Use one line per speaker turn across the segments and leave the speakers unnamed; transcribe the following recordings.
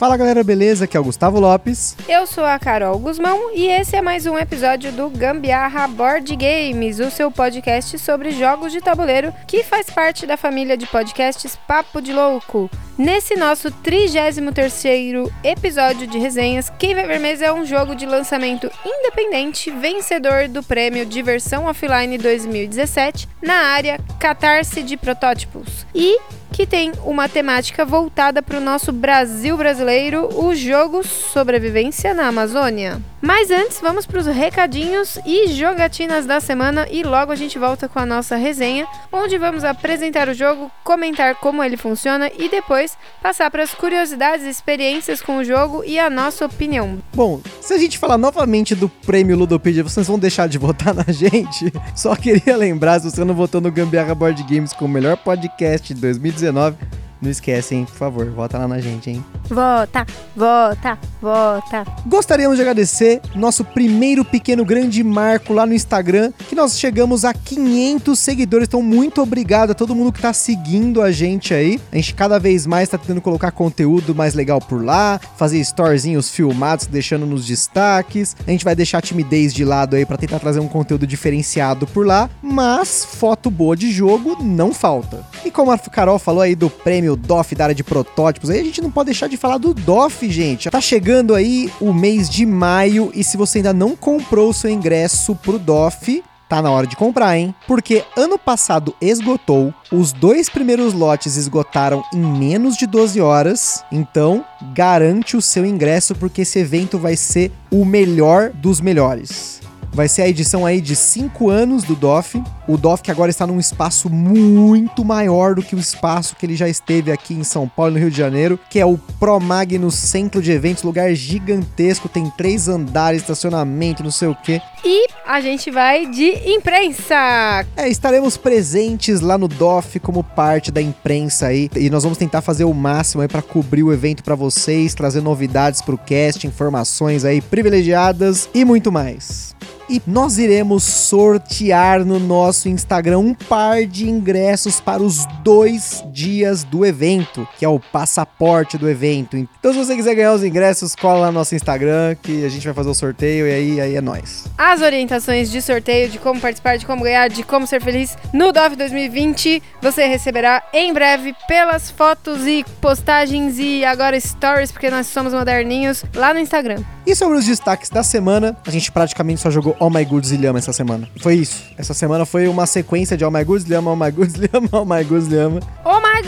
Fala galera, beleza? Aqui é o Gustavo Lopes.
Eu sou a Carol Guzmão e esse é mais um episódio do Gambiarra Board Games, o seu podcast sobre jogos de tabuleiro que faz parte da família de podcasts Papo de Louco. Nesse nosso 33º episódio de resenhas, Quem Vai Ver Mesa é um jogo de lançamento independente, vencedor do prêmio Diversão Offline 2017 na área Catarse de Protótipos. E que tem uma temática voltada para o nosso Brasil brasileiro, o jogo Sobrevivência na Amazônia. Mas antes, vamos para os recadinhos e jogatinas da semana e logo a gente volta com a nossa resenha, onde vamos apresentar o jogo, comentar como ele funciona e depois passar para as curiosidades, experiências com o jogo e a nossa opinião.
Bom, se a gente falar novamente do prêmio Ludopedia, vocês vão deixar de votar na gente? Só queria lembrar, se você não votou no Gambiarra Board Games como o melhor podcast de 2019, não esquece, hein? Por favor, vota lá na gente, hein?
Vota, vota, vota.
Gostaríamos de agradecer nosso primeiro pequeno grande marco lá no Instagram, que nós chegamos a 500 seguidores. Então, muito obrigado a todo mundo que tá seguindo a gente aí. A gente cada vez mais tá tentando colocar conteúdo mais legal por lá, fazer storyzinhos filmados, deixando nos destaques. A gente vai deixar a timidez de lado aí para tentar trazer um conteúdo diferenciado por lá, mas foto boa de jogo não falta. E como a Carol falou aí do prêmio DOF da área de protótipos, aí a gente não pode deixar de falar do DOF, gente. Tá chegando aí o mês de maio e se você ainda não comprou o seu ingresso pro DOF, tá na hora de comprar, hein? Porque ano passado esgotou, os dois primeiros lotes esgotaram em menos de 12 horas, então garante o seu ingresso porque esse evento vai ser o melhor dos melhores. Vai ser a edição aí de 5 anos do DOF. O DOF que agora está num espaço muito maior do que o espaço que ele já esteve aqui em São Paulo, no Rio de Janeiro, que é o Pro Magno Centro de Eventos, lugar gigantesco, tem três andares, estacionamento, não sei o quê.
E a gente vai de imprensa.
É, estaremos presentes lá no DOF como parte da imprensa aí, e nós vamos tentar fazer o máximo aí para cobrir o evento para vocês, trazer novidades pro cast, informações aí privilegiadas e muito mais e nós iremos sortear no nosso Instagram um par de ingressos para os dois dias do evento, que é o passaporte do evento. Então, se você quiser ganhar os ingressos, cola lá no nosso Instagram que a gente vai fazer o sorteio e aí, aí é nóis.
As orientações de sorteio, de como participar, de como ganhar, de como ser feliz no DOF 2020, você receberá em breve pelas fotos e postagens e agora stories, porque nós somos moderninhos, lá no Instagram.
E sobre os destaques da semana, a gente praticamente só jogou All My Lhama essa semana. Foi isso. Essa semana foi uma sequência de All My Goods, Lhama, All My Lhama, All My Lhama.
Oh my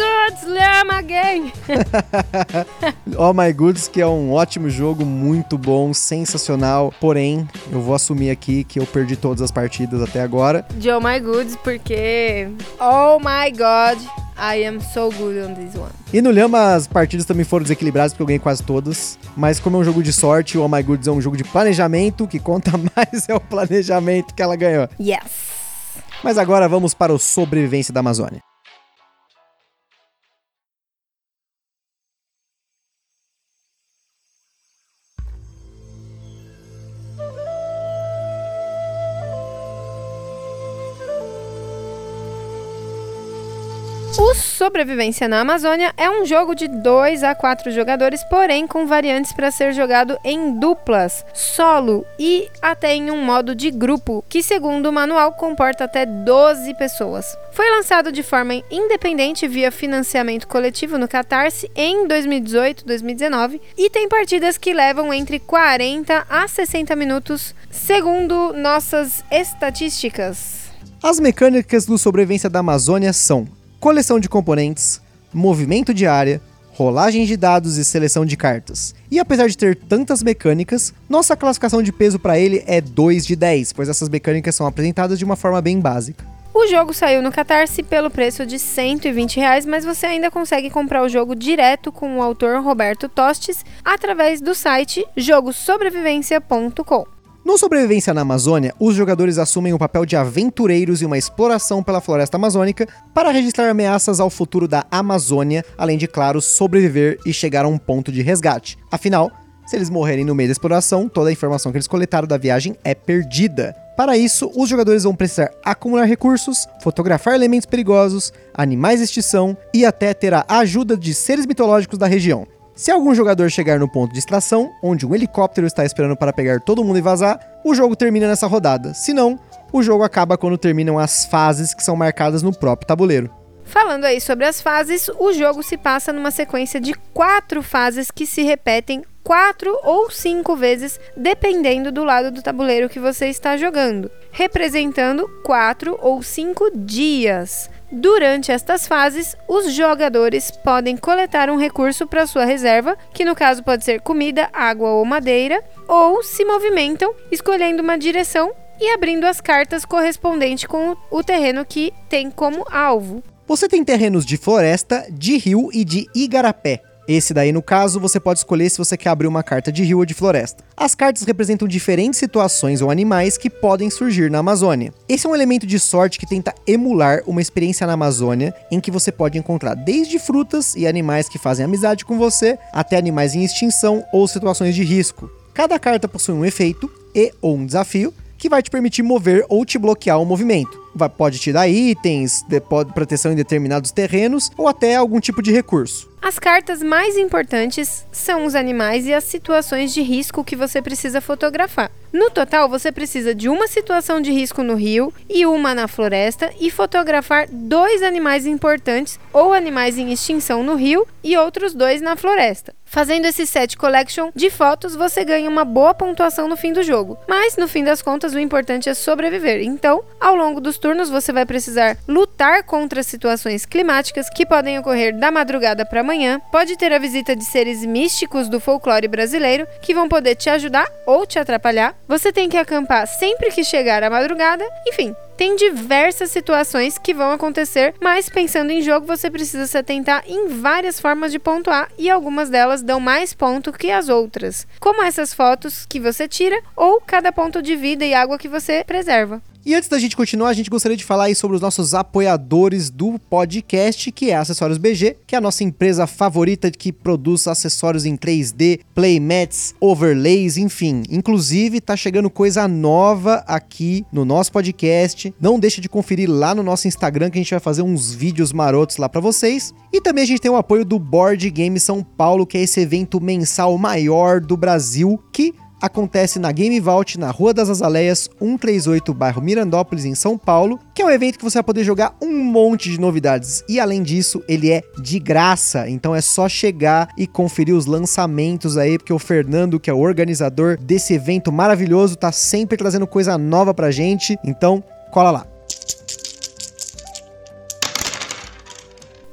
Lhama again!
All My Goods, que é um ótimo jogo, muito bom, sensacional. Porém, eu vou assumir aqui que eu perdi todas as partidas até agora.
De Oh my goods, porque... Oh my god... I am so good on this one.
E no Lhama as partidas também foram desequilibradas porque eu ganhei quase todas. Mas como é um jogo de sorte, o Oh My Goods é um jogo de planejamento, o que conta mais é o planejamento que ela ganhou.
Yes.
Mas agora vamos para o Sobrevivência da Amazônia.
O Sobrevivência na Amazônia é um jogo de 2 a 4 jogadores, porém com variantes para ser jogado em duplas, solo e até em um modo de grupo, que segundo o manual comporta até 12 pessoas. Foi lançado de forma independente via financiamento coletivo no Catarse em 2018-2019 e tem partidas que levam entre 40 a 60 minutos, segundo nossas estatísticas.
As mecânicas do Sobrevivência da Amazônia são coleção de componentes, movimento de área, rolagem de dados e seleção de cartas. E apesar de ter tantas mecânicas, nossa classificação de peso para ele é 2 de 10, pois essas mecânicas são apresentadas de uma forma bem básica.
O jogo saiu no Catarse pelo preço de 120 reais, mas você ainda consegue comprar o jogo direto com o autor Roberto Tostes através do site jogosobrevivencia.com.
No Sobrevivência na Amazônia, os jogadores assumem o papel de aventureiros em uma exploração pela floresta amazônica para registrar ameaças ao futuro da Amazônia, além de, claro, sobreviver e chegar a um ponto de resgate. Afinal, se eles morrerem no meio da exploração, toda a informação que eles coletaram da viagem é perdida. Para isso, os jogadores vão precisar acumular recursos, fotografar elementos perigosos, animais de extinção e até ter a ajuda de seres mitológicos da região. Se algum jogador chegar no ponto de extração, onde um helicóptero está esperando para pegar todo mundo e vazar, o jogo termina nessa rodada. Se não, o jogo acaba quando terminam as fases que são marcadas no próprio tabuleiro.
Falando aí sobre as fases, o jogo se passa numa sequência de quatro fases que se repetem quatro ou cinco vezes, dependendo do lado do tabuleiro que você está jogando, representando quatro ou cinco dias. Durante estas fases, os jogadores podem coletar um recurso para sua reserva, que no caso pode ser comida, água ou madeira, ou se movimentam escolhendo uma direção e abrindo as cartas correspondentes com o terreno que tem como alvo.
Você tem terrenos de floresta, de rio e de igarapé. Esse daí, no caso, você pode escolher se você quer abrir uma carta de rio ou de floresta. As cartas representam diferentes situações ou animais que podem surgir na Amazônia. Esse é um elemento de sorte que tenta emular uma experiência na Amazônia, em que você pode encontrar desde frutas e animais que fazem amizade com você, até animais em extinção ou situações de risco. Cada carta possui um efeito e ou um desafio que vai te permitir mover ou te bloquear o movimento. Vai, pode te dar itens, de, pode, proteção em determinados terrenos ou até algum tipo de recurso.
As cartas mais importantes são os animais e as situações de risco que você precisa fotografar. No total, você precisa de uma situação de risco no rio e uma na floresta e fotografar dois animais importantes ou animais em extinção no rio e outros dois na floresta. Fazendo esse set collection de fotos, você ganha uma boa pontuação no fim do jogo. Mas, no fim das contas, o importante é sobreviver. Então, ao longo dos turnos, você vai precisar lutar contra situações climáticas que podem ocorrer da madrugada para amanhã. Pode ter a visita de seres místicos do folclore brasileiro que vão poder te ajudar ou te atrapalhar. Você tem que acampar sempre que chegar a madrugada. Enfim, tem diversas situações que vão acontecer, mas pensando em jogo, você precisa se atentar em várias formas de pontuar e algumas delas dão mais ponto que as outras, como essas fotos que você tira ou cada ponto de vida e água que você preserva.
E antes da gente continuar, a gente gostaria de falar aí sobre os nossos apoiadores do podcast, que é Acessórios BG, que é a nossa empresa favorita que produz acessórios em 3D, playmats, overlays, enfim. Inclusive, tá chegando coisa nova aqui no nosso podcast. Não deixa de conferir lá no nosso Instagram que a gente vai fazer uns vídeos marotos lá para vocês. E também a gente tem o apoio do Board Game São Paulo, que é esse evento mensal maior do Brasil, que acontece na Game Vault, na Rua das Azaleias, 138, bairro Mirandópolis, em São Paulo, que é um evento que você vai poder jogar um monte de novidades. E além disso, ele é de graça, então é só chegar e conferir os lançamentos aí, porque o Fernando, que é o organizador desse evento maravilhoso, tá sempre trazendo coisa nova pra gente. Então, cola lá.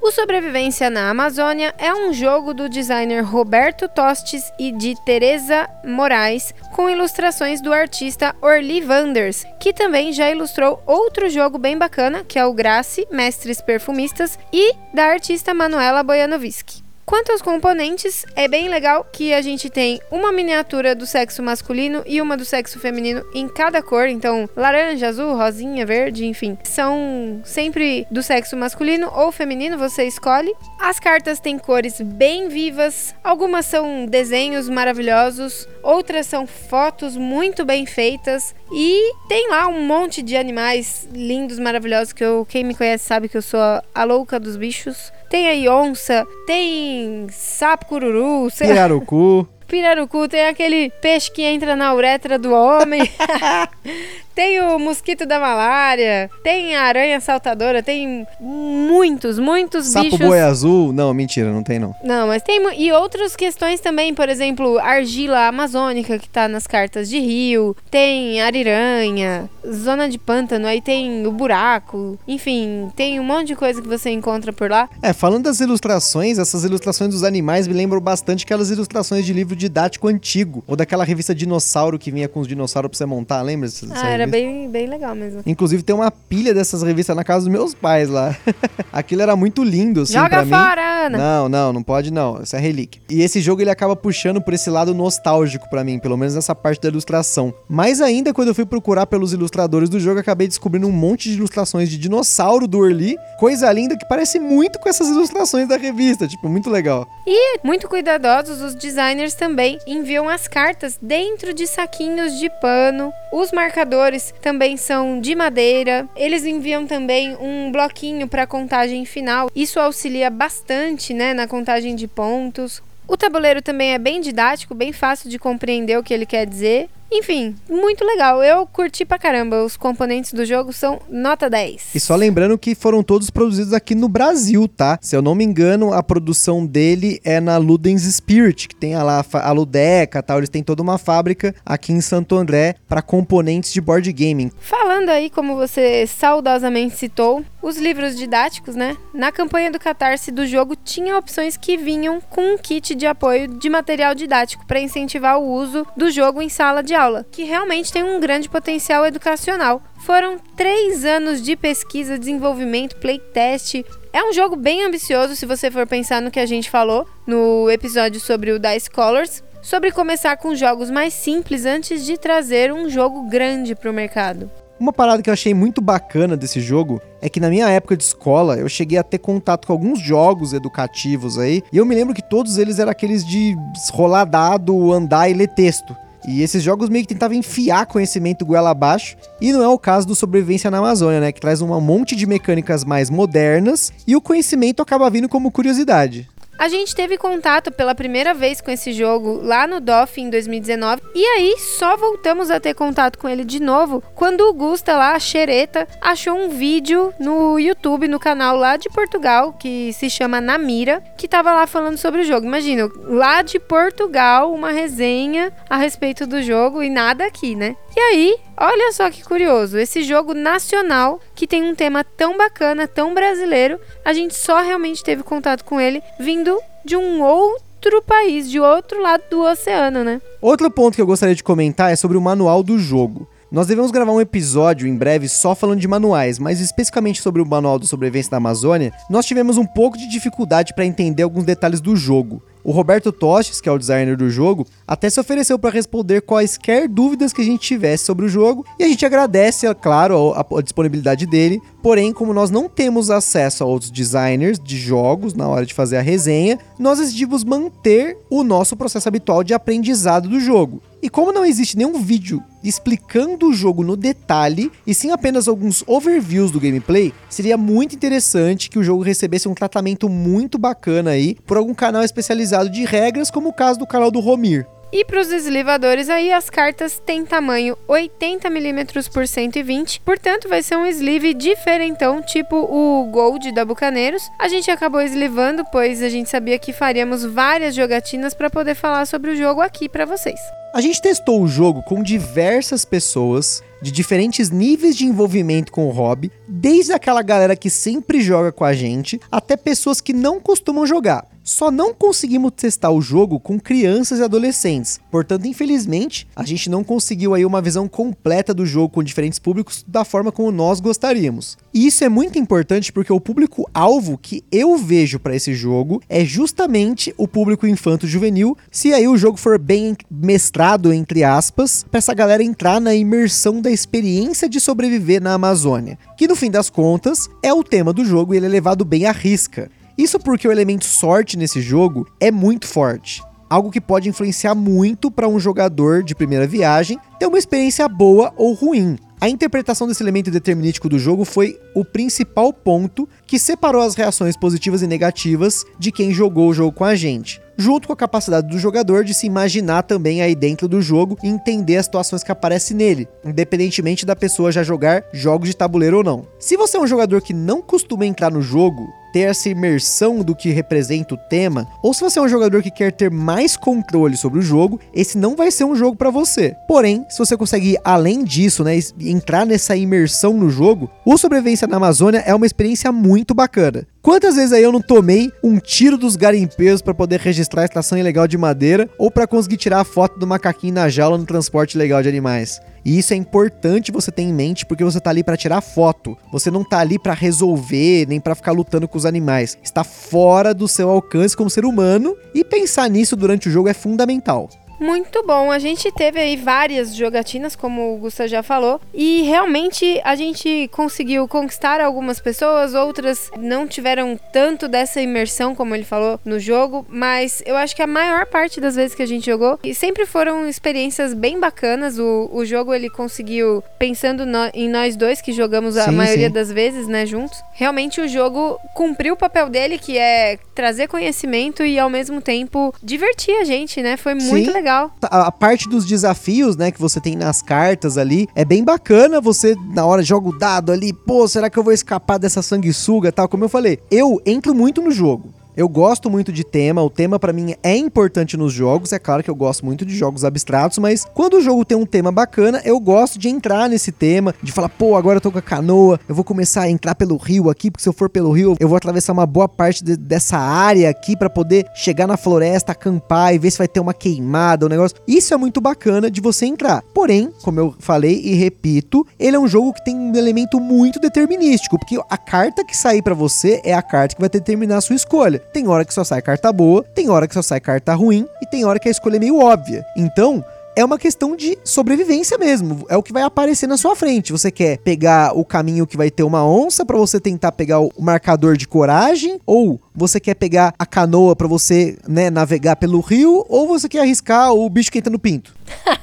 O Sobrevivência na Amazônia é um jogo do designer Roberto Tostes e de Teresa Moraes, com ilustrações do artista Orly Vanders, que também já ilustrou outro jogo bem bacana, que é o Grace, Mestres Perfumistas, e da artista Manuela Bojanovski. Quanto aos componentes, é bem legal que a gente tem uma miniatura do sexo masculino e uma do sexo feminino em cada cor, então laranja, azul, rosinha, verde, enfim, são sempre do sexo masculino ou feminino, você escolhe. As cartas têm cores bem vivas, algumas são desenhos maravilhosos, outras são fotos muito bem feitas e tem lá um monte de animais lindos, maravilhosos que eu, quem me conhece sabe que eu sou a louca dos bichos. Tem aí onça, tem sapo cururu, sei
Pirarucu.
Pirarucu, tem aquele peixe que entra na uretra do homem. tem o mosquito da malária, tem a aranha saltadora, tem muitos, muitos
Sapo
bichos.
boi azul. Não, mentira, não tem não.
Não, mas tem e outras questões também, por exemplo, argila amazônica que tá nas cartas de rio, tem ariranha, zona de pântano, aí tem o buraco, enfim, tem um monte de coisa que você encontra por lá.
É, falando das ilustrações, essas ilustrações dos animais me lembram bastante aquelas ilustrações de livro didático antigo, ou daquela revista Dinossauro que vinha com os dinossauros pra você montar, lembra? dessa
Ah, era
revista?
bem, bem legal mesmo.
Inclusive tem uma pilha dessas revistas na casa dos meus pais lá. Aquilo era muito lindo, assim,
Joga
pra mim.
fora, Ana!
Não, não, não pode não. Isso é relíquia. E esse jogo ele acaba puxando por esse lado nostálgico pra mim, pelo menos nessa parte da ilustração. Mais ainda, quando eu fui procurar pelos ilustradores do jogo, acabei descobrindo um monte de ilustrações de dinossauro do Orly. Coisa linda que parece muito com essas ilustrações da revista. Tipo, muito legal.
E, muito cuidadosos, os designers também enviam as cartas dentro de saquinhos de pano. Os marcadores também são de madeira. Eles enviam também um bloquinho para contagem final. Isso auxilia bastante, né, na contagem de pontos. O tabuleiro também é bem didático, bem fácil de compreender o que ele quer dizer. Enfim, muito legal. Eu curti pra caramba. Os componentes do jogo são nota 10.
E só lembrando que foram todos produzidos aqui no Brasil, tá? Se eu não me engano, a produção dele é na Ludens Spirit, que tem a lá a Ludeca tal. Eles têm toda uma fábrica aqui em Santo André para componentes de board gaming.
Falando aí, como você saudosamente citou, os livros didáticos, né? Na campanha do Catarse do jogo tinha opções que vinham com um kit de apoio de material didático para incentivar o uso do jogo em sala de aula, que realmente tem um grande potencial educacional. Foram três anos de pesquisa, desenvolvimento, playtest. É um jogo bem ambicioso se você for pensar no que a gente falou no episódio sobre o Dice Colors, sobre começar com jogos mais simples antes de trazer um jogo grande para o mercado.
Uma parada que eu achei muito bacana desse jogo é que na minha época de escola eu cheguei a ter contato com alguns jogos educativos aí, e eu me lembro que todos eles eram aqueles de rolar dado, andar e ler texto. E esses jogos meio que tentavam enfiar conhecimento goela abaixo, e não é o caso do Sobrevivência na Amazônia, né? Que traz um monte de mecânicas mais modernas e o conhecimento acaba vindo como curiosidade.
A gente teve contato pela primeira vez com esse jogo lá no DOF em 2019 e aí só voltamos a ter contato com ele de novo quando o Gusta lá, a xereta, achou um vídeo no YouTube, no canal lá de Portugal, que se chama Namira, que tava lá falando sobre o jogo. Imagina, lá de Portugal, uma resenha a respeito do jogo e nada aqui, né? E aí, olha só que curioso, esse jogo nacional que tem um tema tão bacana, tão brasileiro, a gente só realmente teve contato com ele vindo de um outro país, de outro lado do oceano, né?
Outro ponto que eu gostaria de comentar é sobre o manual do jogo. Nós devemos gravar um episódio em breve só falando de manuais, mas especificamente sobre o manual do sobrevivência da Amazônia, nós tivemos um pouco de dificuldade para entender alguns detalhes do jogo. O Roberto Tostes, que é o designer do jogo, até se ofereceu para responder quaisquer dúvidas que a gente tivesse sobre o jogo, e a gente agradece, é claro, a, a disponibilidade dele. Porém, como nós não temos acesso a outros designers de jogos na hora de fazer a resenha, nós decidimos manter o nosso processo habitual de aprendizado do jogo. E como não existe nenhum vídeo explicando o jogo no detalhe, e sim apenas alguns overviews do gameplay, seria muito interessante que o jogo recebesse um tratamento muito bacana aí por algum canal especializado de regras, como o caso do canal do Romir.
E para os deslivadores aí, as cartas têm tamanho 80mm por 120, portanto vai ser um sleeve diferentão, tipo o Gold da Bucaneiros. A gente acabou eslivando, pois a gente sabia que faríamos várias jogatinas para poder falar sobre o jogo aqui para vocês.
A gente testou o jogo com diversas pessoas de diferentes níveis de envolvimento com o hobby, desde aquela galera que sempre joga com a gente, até pessoas que não costumam jogar. Só não conseguimos testar o jogo com crianças e adolescentes. Portanto, infelizmente, a gente não conseguiu aí uma visão completa do jogo com diferentes públicos da forma como nós gostaríamos. E isso é muito importante porque o público alvo que eu vejo para esse jogo é justamente o público infanto juvenil, se aí o jogo for bem mestrado entre aspas, para essa galera entrar na imersão da experiência de sobreviver na Amazônia, que no fim das contas é o tema do jogo e ele é levado bem à risca. Isso porque o elemento sorte nesse jogo é muito forte. Algo que pode influenciar muito para um jogador de primeira viagem ter uma experiência boa ou ruim. A interpretação desse elemento determinístico do jogo foi o principal ponto que separou as reações positivas e negativas de quem jogou o jogo com a gente, junto com a capacidade do jogador de se imaginar também aí dentro do jogo e entender as situações que aparecem nele, independentemente da pessoa já jogar jogos de tabuleiro ou não. Se você é um jogador que não costuma entrar no jogo, ter essa imersão do que representa o tema, ou se você é um jogador que quer ter mais controle sobre o jogo, esse não vai ser um jogo para você. Porém, se você conseguir ir além disso, né, entrar nessa imersão no jogo, o Sobrevivência na Amazônia é uma experiência muito bacana. Quantas vezes aí eu não tomei um tiro dos garimpeiros para poder registrar a estação ilegal de madeira ou para conseguir tirar a foto do macaquinho na jaula no transporte legal de animais? E isso é importante você ter em mente porque você tá ali para tirar foto. Você não tá ali para resolver, nem para ficar lutando com os animais. Está fora do seu alcance como ser humano e pensar nisso durante o jogo é fundamental.
Muito bom. A gente teve aí várias jogatinas, como o Gustavo já falou, e realmente a gente conseguiu conquistar algumas pessoas, outras não tiveram tanto dessa imersão, como ele falou, no jogo, mas eu acho que a maior parte das vezes que a gente jogou, e sempre foram experiências bem bacanas. O, o jogo ele conseguiu, pensando no, em nós dois que jogamos a
Sim,
maioria
sim.
das vezes, né, juntos, realmente o jogo cumpriu o papel dele, que é trazer conhecimento e ao mesmo tempo divertir a gente, né? Foi muito
Sim.
legal.
A, a parte dos desafios, né, que você tem nas cartas ali, é bem bacana. Você, na hora, joga o dado ali, pô, será que eu vou escapar dessa sanguessuga tal? Como eu falei, eu entro muito no jogo. Eu gosto muito de tema, o tema pra mim é importante nos jogos. É claro que eu gosto muito de jogos abstratos, mas quando o jogo tem um tema bacana, eu gosto de entrar nesse tema, de falar, pô, agora eu tô com a canoa, eu vou começar a entrar pelo rio aqui, porque se eu for pelo rio, eu vou atravessar uma boa parte de- dessa área aqui pra poder chegar na floresta, acampar e ver se vai ter uma queimada, um negócio. Isso é muito bacana de você entrar. Porém, como eu falei e repito, ele é um jogo que tem um elemento muito determinístico, porque a carta que sair pra você é a carta que vai determinar a sua escolha. Tem hora que só sai carta boa, tem hora que só sai carta ruim e tem hora que a escolha é meio óbvia. Então, é uma questão de sobrevivência mesmo. É o que vai aparecer na sua frente. Você quer pegar o caminho que vai ter uma onça pra você tentar pegar o marcador de coragem, ou você quer pegar a canoa pra você, né, navegar pelo rio, ou você quer arriscar o bicho que entra no pinto.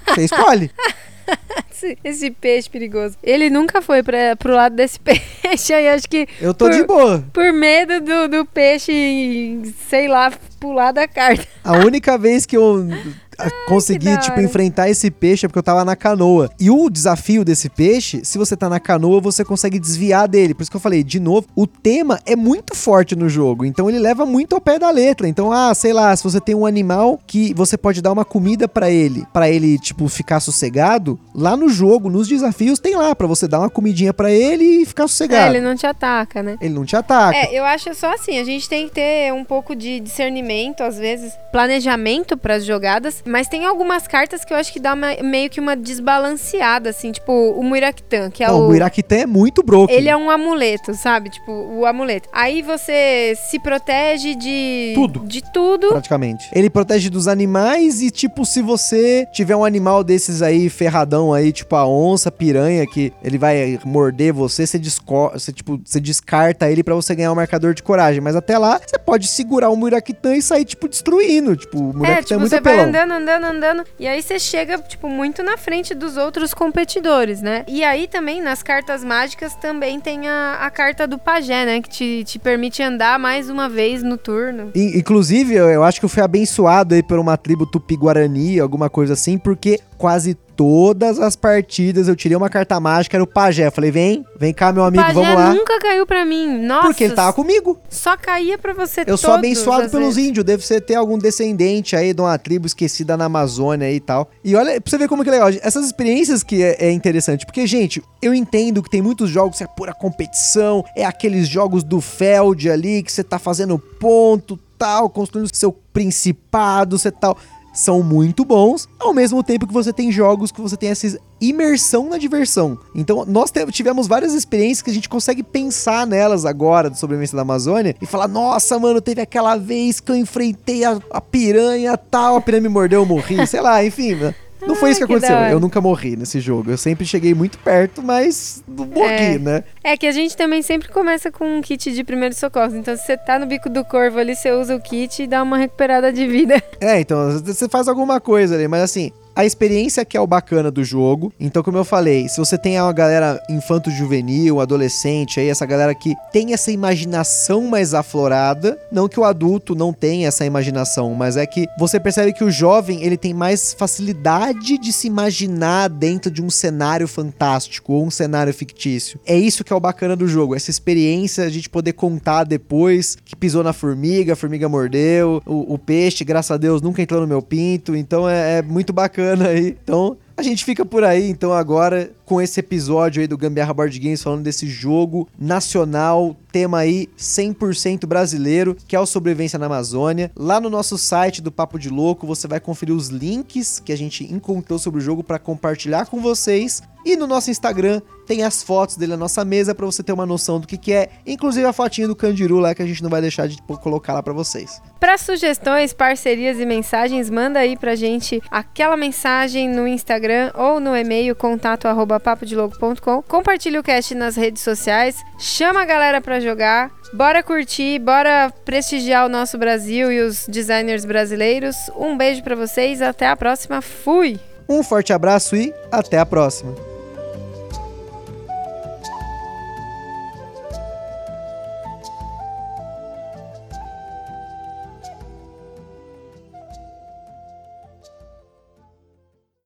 Você escolhe.
Esse, esse peixe perigoso. Ele nunca foi pra, pro lado desse peixe aí, acho que
Eu tô
Por-
de boa.
por medo do, do peixe, sei lá, pular da carta.
A única vez que eu a- consegui, tipo, enfrentar esse peixe é porque eu tava na canoa. E o desafio desse peixe, se você tá na canoa, você consegue desviar dele. Por isso que eu falei, de novo, o tema é muito forte no jogo. Então ele leva muito ao pé da letra. Então, ah, sei lá, se você tem um animal que você pode dar uma comida pra ele, pra ele, tipo, ficar sossegado, lá no jogo, nos desafios, tem lá pra você dar uma comidinha pra ele e ficar
É,
sossegado.
ele não te ataca, né?
ele não te ataca.
É, eu acho só assim, a gente tem que ter um pouco de discernimento, às vezes, planejamento pras jogadas, mas tem algumas cartas que eu acho que dá uma- meio que uma desbalanceada, assim, tipo o Muirakitan, que é
Não,
o...
o Muirakitan é muito broken.
Ele é um amuleto, sabe? Tipo, o amuleto. Aí você se protege de...
Tudo.
De tudo.
praticamente. Ele protege dos animais e, tipo, se você tiver um animal desses aí, ferradão aí, tipo a onça, piranha, que ele vai morder você, você, desco você, tipo, você descarta ele pra você ganhar um marcador de coragem. Mas até lá, você pode segurar o Muirakitan e sair, tipo, destruindo. Tipo, o
É,
Muirakitan é,
tipo,
muito
você vai
apelão.
andando, andando, andando, e aí você chega, tipo, muito na frente dos outros competidores, né? E aí também, nas cartas mágicas, também tem a, a carta do pajé, né? Que te, te permite andar mais uma vez no turno.
In- Inclusive, eu, eu acho que eu fui abençoado aí por uma tribo tupi-guarani, alguma coisa assim, porque quase todas as partidas eu tirei uma carta mágica, era o pajé. Eu falei, vem, vem cá, meu amigo, vamos lá.
nunca caiu pra mim. Nossa,
Porque ele tava comigo.
só caía pra você
Eu sou abençoado pelos
vezes.
índios. Deve ser ter algum descendente aí de uma tribo esquecida na Amazônia e tal. E olha, pra você ver como que é legal. Essas experiências que é, é interessante. Porque, gente, eu entendo que tem muitos jogos que é pura competição. É aqueles jogos do Feld ali que você tá fazendo ponto, tal, construindo seu principado, você tal. São muito bons, ao mesmo tempo que você tem jogos que você tem essa imersão na diversão. Então, nós tivemos várias experiências que a gente consegue pensar nelas agora do sobrevivência da Amazônia e falar: nossa, mano, teve aquela vez que eu enfrentei a, a piranha tal, a piranha me mordeu, eu morri, sei lá, enfim. Não foi isso que
Ah, que
aconteceu. Eu nunca morri nesse jogo. Eu sempre cheguei muito perto, mas não morri,
É.
né?
É que a gente também sempre começa com um kit de primeiros socorros. Então, se você tá no bico do corvo ali, você usa o kit e dá uma recuperada de vida.
É, então você faz alguma coisa ali, mas assim, a experiência que é o bacana do jogo. Então, como eu falei, se você tem uma galera infanto-juvenil, adolescente, aí essa galera que tem essa imaginação mais aflorada, não que o adulto não tenha essa imaginação, mas é que você percebe que o jovem, ele tem mais facilidade de se imaginar dentro de um cenário fantástico ou um cenário fictício. É isso que é o bacana do jogo, essa experiência, a gente poder contar depois que pisou na formiga, a formiga mordeu, o, o peixe, graças a Deus, nunca entrou no meu pinto, então é, é muito bacana aí. Então, a gente fica por aí, então, agora com esse episódio aí do Gambiarra Board Games falando desse jogo nacional, tema aí 100% brasileiro, que é o Sobrevivência na Amazônia. Lá no nosso site do Papo de Louco, você vai conferir os links que a gente encontrou sobre o jogo para compartilhar com vocês. E no nosso Instagram tem as fotos dele na nossa mesa para você ter uma noção do que, que é, inclusive a fotinha do Candiru lá que a gente não vai deixar de colocar lá para vocês.
Para sugestões, parcerias e mensagens, manda aí pra gente aquela mensagem no Instagram ou no e-mail contato@papodelouco.com. Compartilhe o cast nas redes sociais, chama a galera para jogar. Bora curtir, bora prestigiar o nosso Brasil e os designers brasileiros. Um beijo para vocês, até a próxima. Fui.
Um forte abraço e até a próxima.